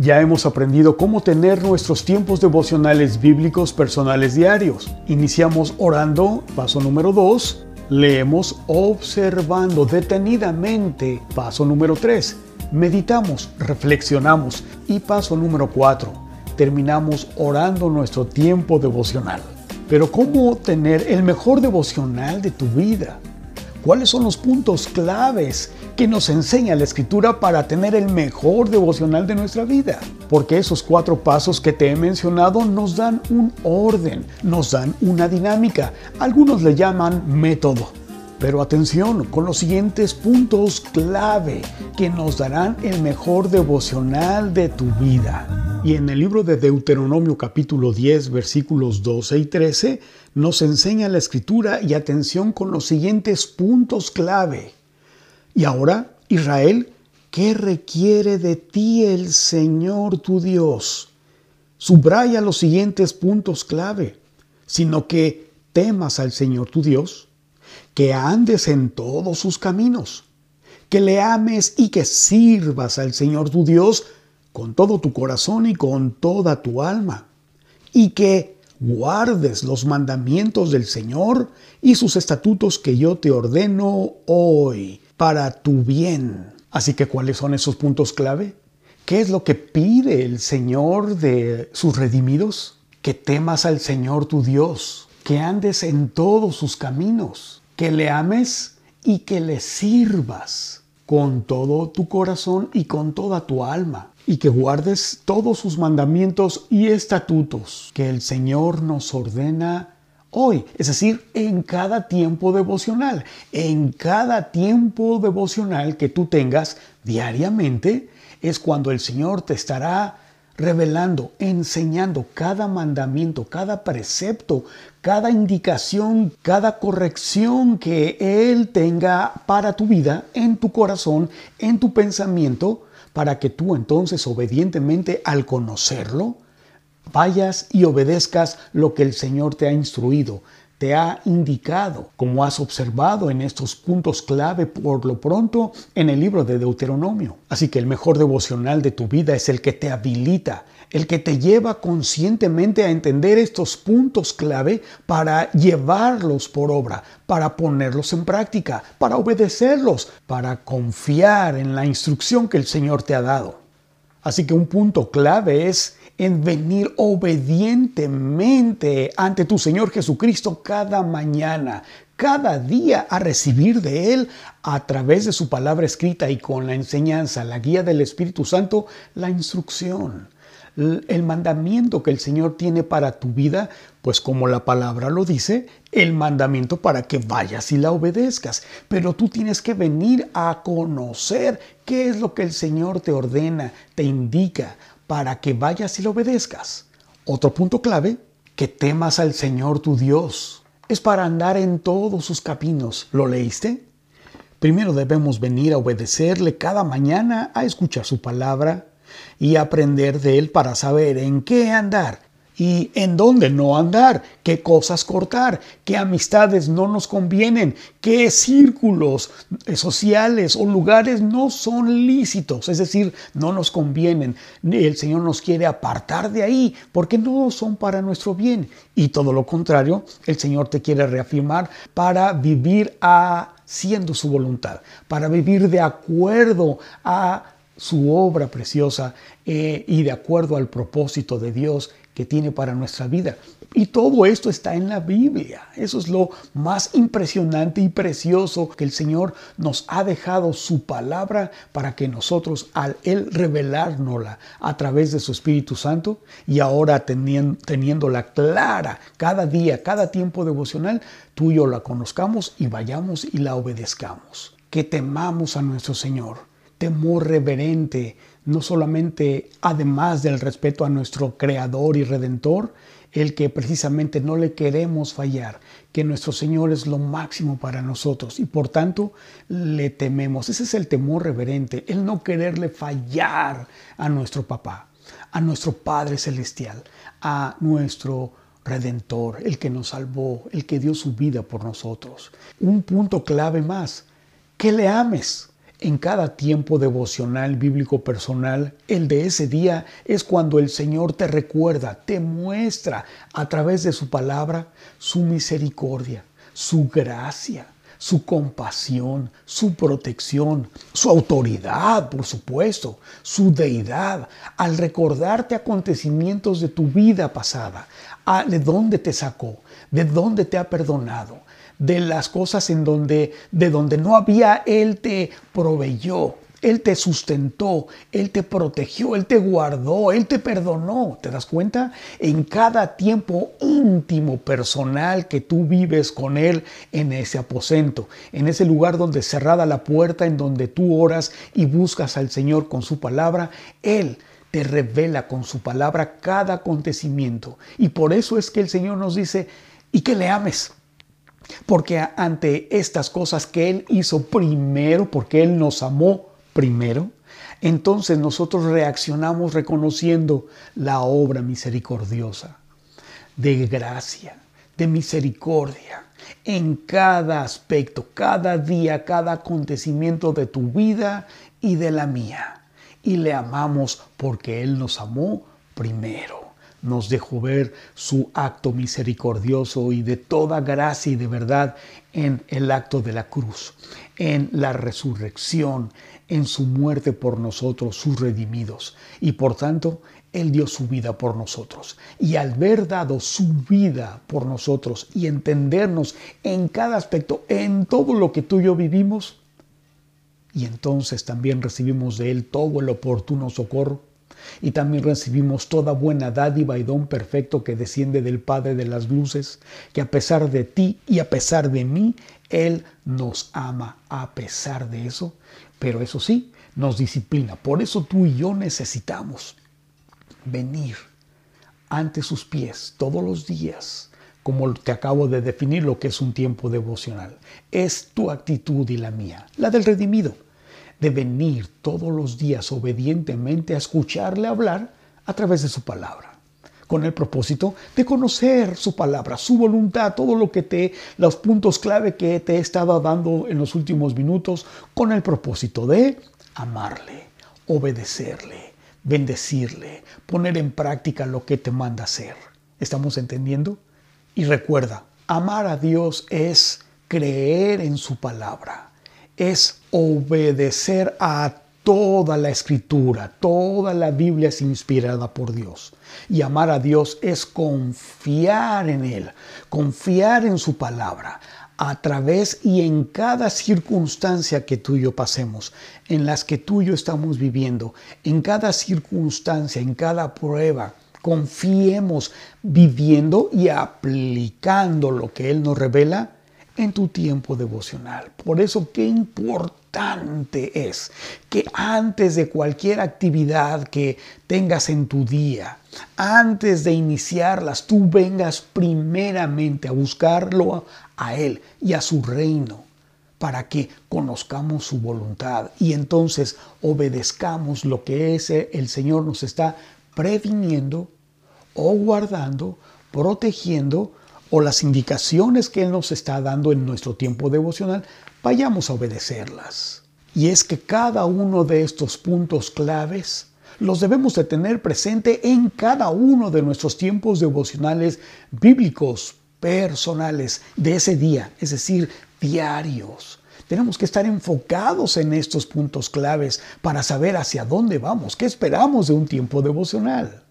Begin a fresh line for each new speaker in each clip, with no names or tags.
Ya hemos aprendido cómo tener nuestros tiempos devocionales bíblicos personales diarios. Iniciamos orando, paso número 2. Leemos observando detenidamente, paso número 3. Meditamos, reflexionamos y paso número 4. Terminamos orando nuestro tiempo devocional. Pero ¿cómo tener el mejor devocional de tu vida? ¿Cuáles son los puntos claves que nos enseña la escritura para tener el mejor devocional de nuestra vida? Porque esos cuatro pasos que te he mencionado nos dan un orden, nos dan una dinámica. Algunos le llaman método. Pero atención con los siguientes puntos clave que nos darán el mejor devocional de tu vida. Y en el libro de Deuteronomio capítulo 10 versículos 12 y 13 nos enseña la escritura y atención con los siguientes puntos clave. Y ahora, Israel, ¿qué requiere de ti el Señor tu Dios? Subraya los siguientes puntos clave, sino que temas al Señor tu Dios, que andes en todos sus caminos, que le ames y que sirvas al Señor tu Dios con todo tu corazón y con toda tu alma, y que guardes los mandamientos del Señor y sus estatutos que yo te ordeno hoy para tu bien. Así que, ¿cuáles son esos puntos clave? ¿Qué es lo que pide el Señor de sus redimidos? Que temas al Señor tu Dios, que andes en todos sus caminos, que le ames y que le sirvas con todo tu corazón y con toda tu alma y que guardes todos sus mandamientos y estatutos que el Señor nos ordena hoy, es decir, en cada tiempo devocional, en cada tiempo devocional que tú tengas diariamente, es cuando el Señor te estará revelando, enseñando cada mandamiento, cada precepto, cada indicación, cada corrección que Él tenga para tu vida, en tu corazón, en tu pensamiento, para que tú entonces obedientemente al conocerlo, vayas y obedezcas lo que el Señor te ha instruido, te ha indicado, como has observado en estos puntos clave por lo pronto en el libro de Deuteronomio. Así que el mejor devocional de tu vida es el que te habilita, el que te lleva conscientemente a entender estos puntos clave para llevarlos por obra, para ponerlos en práctica, para obedecerlos, para confiar en la instrucción que el Señor te ha dado. Así que un punto clave es en venir obedientemente ante tu Señor Jesucristo cada mañana, cada día a recibir de Él a través de su palabra escrita y con la enseñanza, la guía del Espíritu Santo, la instrucción el mandamiento que el Señor tiene para tu vida, pues como la palabra lo dice, el mandamiento para que vayas y la obedezcas. Pero tú tienes que venir a conocer qué es lo que el Señor te ordena, te indica, para que vayas y la obedezcas. Otro punto clave, que temas al Señor tu Dios. Es para andar en todos sus caminos. ¿Lo leíste? Primero debemos venir a obedecerle cada mañana, a escuchar su palabra, y aprender de él para saber en qué andar y en dónde no andar, qué cosas cortar, qué amistades no nos convienen, qué círculos sociales o lugares no son lícitos, es decir, no nos convienen. El Señor nos quiere apartar de ahí porque no son para nuestro bien. Y todo lo contrario, el Señor te quiere reafirmar para vivir haciendo su voluntad, para vivir de acuerdo a su obra preciosa eh, y de acuerdo al propósito de Dios que tiene para nuestra vida. Y todo esto está en la Biblia. Eso es lo más impresionante y precioso que el Señor nos ha dejado su palabra para que nosotros al Él revelárnosla a través de su Espíritu Santo y ahora teniéndola clara cada día, cada tiempo devocional, tú y yo la conozcamos y vayamos y la obedezcamos. Que temamos a nuestro Señor temor reverente, no solamente además del respeto a nuestro Creador y Redentor, el que precisamente no le queremos fallar, que nuestro Señor es lo máximo para nosotros y por tanto le tememos. Ese es el temor reverente, el no quererle fallar a nuestro papá, a nuestro Padre Celestial, a nuestro Redentor, el que nos salvó, el que dio su vida por nosotros. Un punto clave más, que le ames En cada tiempo devocional bíblico personal, el de ese día es cuando el Señor te recuerda, te muestra a través de su palabra su misericordia, su gracia, su compasión, su protección, su autoridad, por supuesto, su deidad, al recordarte acontecimientos de tu vida pasada, de dónde te sacó, de dónde te ha perdonado, de las cosas en donde de donde no había él te proveyó, él te sustentó, Él te protegió, Él te guardó, Él te perdonó. ¿Te das cuenta? En cada tiempo íntimo, personal que tú vives con Él en ese aposento, en ese lugar donde cerrada la puerta, en donde tú oras y buscas al Señor con su palabra, Él te revela con su palabra cada acontecimiento. Y por eso es que el Señor nos dice, y que le ames. Porque ante estas cosas que Él hizo primero, porque Él nos amó primero, entonces nosotros reaccionamos reconociendo la obra misericordiosa de gracia, de misericordia, en cada aspecto, cada día, cada acontecimiento de tu vida y de la mía. Y le amamos porque Él nos amó primero nos dejó ver su acto misericordioso y de toda gracia y de verdad en el acto de la cruz, en la resurrección, en su muerte por nosotros, sus redimidos. Y por tanto, Él dio su vida por nosotros. Y al haber dado su vida por nosotros y entendernos en cada aspecto, en todo lo que tú y yo vivimos, y entonces también recibimos de Él todo el oportuno socorro, y también recibimos toda buena dádiva y don perfecto que desciende del Padre de las Luces, que a pesar de ti y a pesar de mí, Él nos ama a pesar de eso, pero eso sí, nos disciplina. Por eso tú y yo necesitamos venir ante sus pies todos los días, como te acabo de definir lo que es un tiempo devocional. Es tu actitud y la mía, la del redimido de venir todos los días obedientemente a escucharle hablar a través de su palabra con el propósito de conocer su palabra, su voluntad, todo lo que te, los puntos clave que te he estado dando en los últimos minutos, con el propósito de amarle, obedecerle, bendecirle, poner en práctica lo que te manda hacer. ¿Estamos entendiendo? Y recuerda, amar a Dios es creer en su palabra es obedecer a toda la escritura, toda la Biblia es inspirada por Dios. Y amar a Dios es confiar en Él, confiar en su palabra a través y en cada circunstancia que tú y yo pasemos, en las que tú y yo estamos viviendo, en cada circunstancia, en cada prueba, confiemos viviendo y aplicando lo que Él nos revela en tu tiempo devocional. Por eso qué importante es que antes de cualquier actividad que tengas en tu día, antes de iniciarlas, tú vengas primeramente a buscarlo a Él y a su reino para que conozcamos su voluntad y entonces obedezcamos lo que ese el Señor nos está previniendo o guardando, protegiendo o las indicaciones que Él nos está dando en nuestro tiempo devocional, vayamos a obedecerlas. Y es que cada uno de estos puntos claves los debemos de tener presente en cada uno de nuestros tiempos devocionales bíblicos, personales, de ese día, es decir, diarios. Tenemos que estar enfocados en estos puntos claves para saber hacia dónde vamos, qué esperamos de un tiempo devocional.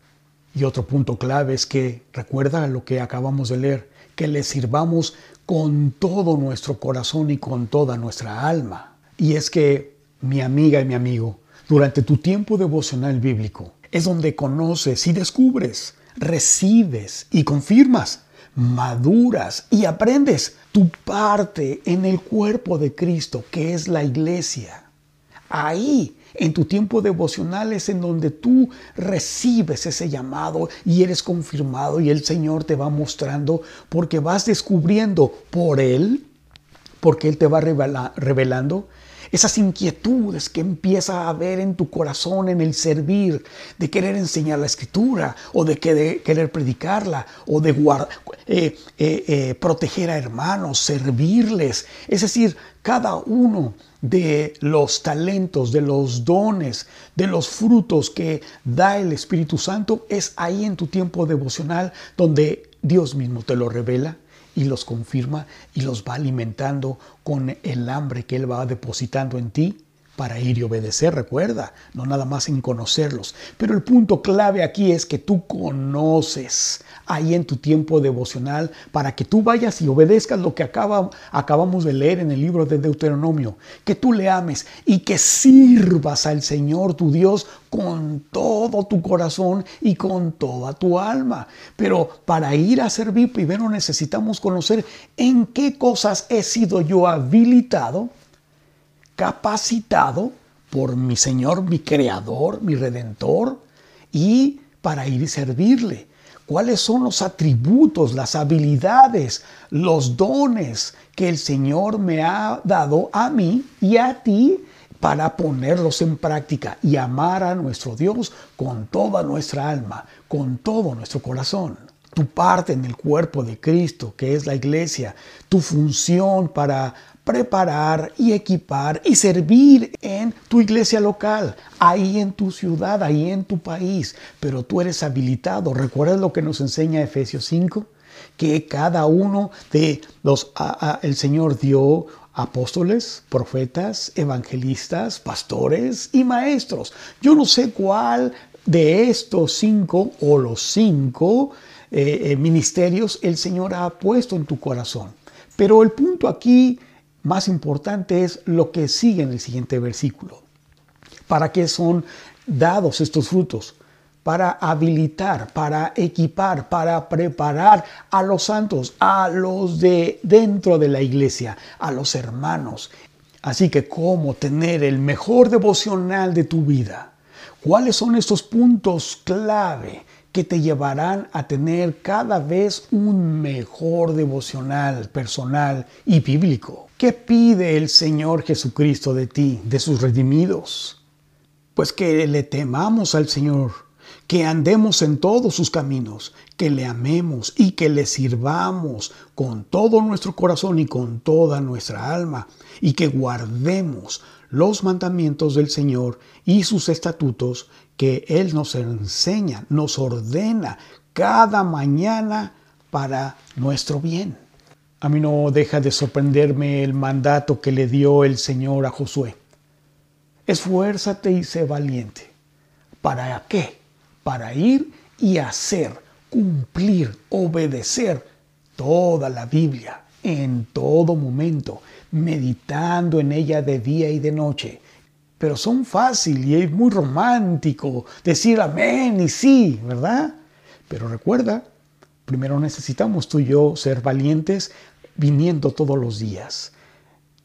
Y otro punto clave es que, recuerda lo que acabamos de leer, que le sirvamos con todo nuestro corazón y con toda nuestra alma. Y es que, mi amiga y mi amigo, durante tu tiempo devocional bíblico es donde conoces y descubres, recibes y confirmas, maduras y aprendes tu parte en el cuerpo de Cristo, que es la iglesia. Ahí en tu tiempo devocional es en donde tú recibes ese llamado y eres confirmado y el Señor te va mostrando porque vas descubriendo por Él, porque Él te va revelando esas inquietudes que empieza a haber en tu corazón en el servir, de querer enseñar la escritura o de, querer predicarla o de eh, eh, eh, proteger a hermanos, servirles. Es decir, cada uno de los talentos, de los dones, de los frutos que da el Espíritu Santo, es ahí en tu tiempo devocional donde Dios mismo te lo revela y los confirma y los va alimentando con el hambre que Él va depositando en ti para ir y obedecer, recuerda, no nada más en conocerlos. Pero el punto clave aquí es que tú conoces ahí en tu tiempo devocional para que tú vayas y obedezcas lo que acaba, acabamos de leer en el libro de Deuteronomio, que tú le ames y que sirvas al Señor tu Dios con todo tu corazón y con toda tu alma. Pero para ir a servir primero necesitamos conocer en qué cosas he sido yo habilitado capacitado por mi Señor, mi Creador, mi Redentor, y para ir y servirle. ¿Cuáles son los atributos, las habilidades, los dones que el Señor me ha dado a mí y a ti para ponerlos en práctica y amar a nuestro Dios con toda nuestra alma, con todo nuestro corazón? Tu parte en el cuerpo de Cristo, que es la iglesia, tu función para preparar y equipar y servir en tu iglesia local, ahí en tu ciudad, ahí en tu país. Pero tú eres habilitado. ¿Recuerdas lo que nos enseña Efesios 5? Que cada uno de los, el Señor dio apóstoles, profetas, evangelistas, pastores y maestros. Yo no sé cuál de estos cinco o los cinco eh, ministerios el Señor ha puesto en tu corazón. Pero el punto aquí más importante es lo que sigue en el siguiente versículo. ¿Para qué son dados estos frutos? Para habilitar, para equipar, para preparar a los santos, a los de dentro de la iglesia, a los hermanos. Así que, ¿cómo tener el mejor devocional de tu vida? ¿Cuáles son estos puntos clave que te llevarán a tener cada vez un mejor devocional personal y bíblico? ¿Qué pide el Señor Jesucristo de ti, de sus redimidos? Pues que le temamos al Señor, que andemos en todos sus caminos, que le amemos y que le sirvamos con todo nuestro corazón y con toda nuestra alma, y que guardemos los mandamientos del Señor y sus estatutos que Él nos enseña, nos ordena cada mañana para nuestro bien. A mí no deja de sorprenderme el mandato que le dio el Señor a Josué. Esfuérzate y sé valiente. ¿Para qué? Para ir y hacer, cumplir, obedecer toda la Biblia en todo momento, meditando en ella de día y de noche. Pero son fácil y es muy romántico decir amén y sí, ¿verdad? Pero recuerda, Primero necesitamos tú y yo ser valientes viniendo todos los días.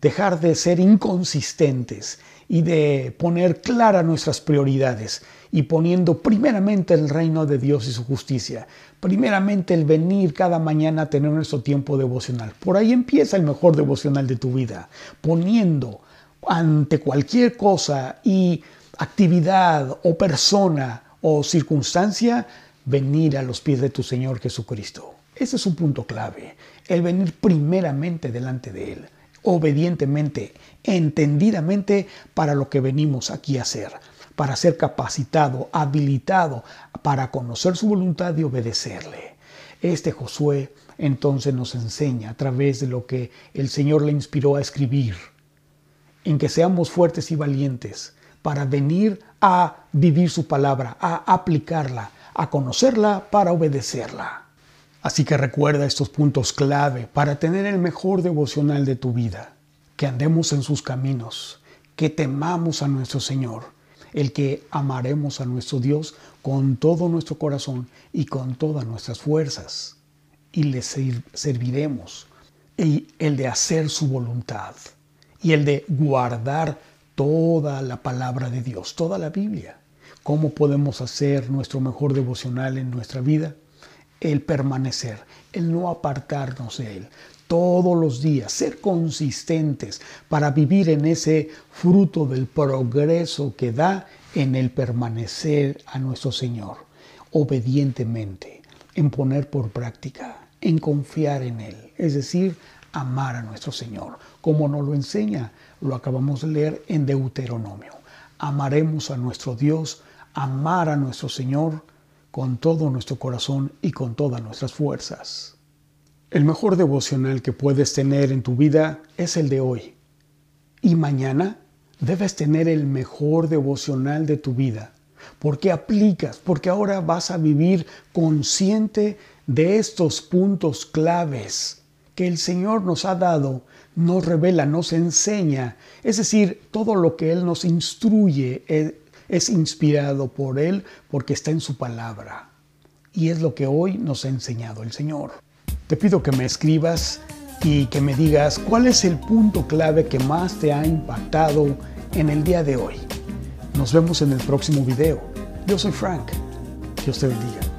Dejar de ser inconsistentes y de poner claras nuestras prioridades y poniendo primeramente el reino de Dios y su justicia. Primeramente el venir cada mañana a tener nuestro tiempo devocional. Por ahí empieza el mejor devocional de tu vida. Poniendo ante cualquier cosa y actividad o persona o circunstancia venir a los pies de tu Señor Jesucristo. Ese es un punto clave, el venir primeramente delante de Él, obedientemente, entendidamente para lo que venimos aquí a hacer, para ser capacitado, habilitado, para conocer su voluntad y obedecerle. Este Josué entonces nos enseña a través de lo que el Señor le inspiró a escribir, en que seamos fuertes y valientes para venir a vivir su palabra, a aplicarla, a conocerla para obedecerla. Así que recuerda estos puntos clave para tener el mejor devocional de tu vida, que andemos en sus caminos, que temamos a nuestro Señor, el que amaremos a nuestro Dios con todo nuestro corazón y con todas nuestras fuerzas, y le serviremos, y el de hacer su voluntad, y el de guardar toda la palabra de Dios, toda la Biblia. ¿Cómo podemos hacer nuestro mejor devocional en nuestra vida? El permanecer, el no apartarnos de Él. Todos los días, ser consistentes para vivir en ese fruto del progreso que da en el permanecer a nuestro Señor, obedientemente, en poner por práctica, en confiar en Él, es decir, amar a nuestro Señor, como nos lo enseña lo acabamos de leer en Deuteronomio. Amaremos a nuestro Dios, amar a nuestro Señor con todo nuestro corazón y con todas nuestras fuerzas. El mejor devocional que puedes tener en tu vida es el de hoy. Y mañana debes tener el mejor devocional de tu vida. Porque aplicas, porque ahora vas a vivir consciente de estos puntos claves que el Señor nos ha dado, nos revela, nos enseña. Es decir, todo lo que Él nos instruye es, es inspirado por Él porque está en su palabra. Y es lo que hoy nos ha enseñado el Señor. Te pido que me escribas y que me digas cuál es el punto clave que más te ha impactado en el día de hoy. Nos vemos en el próximo video. Yo soy Frank. Dios te bendiga.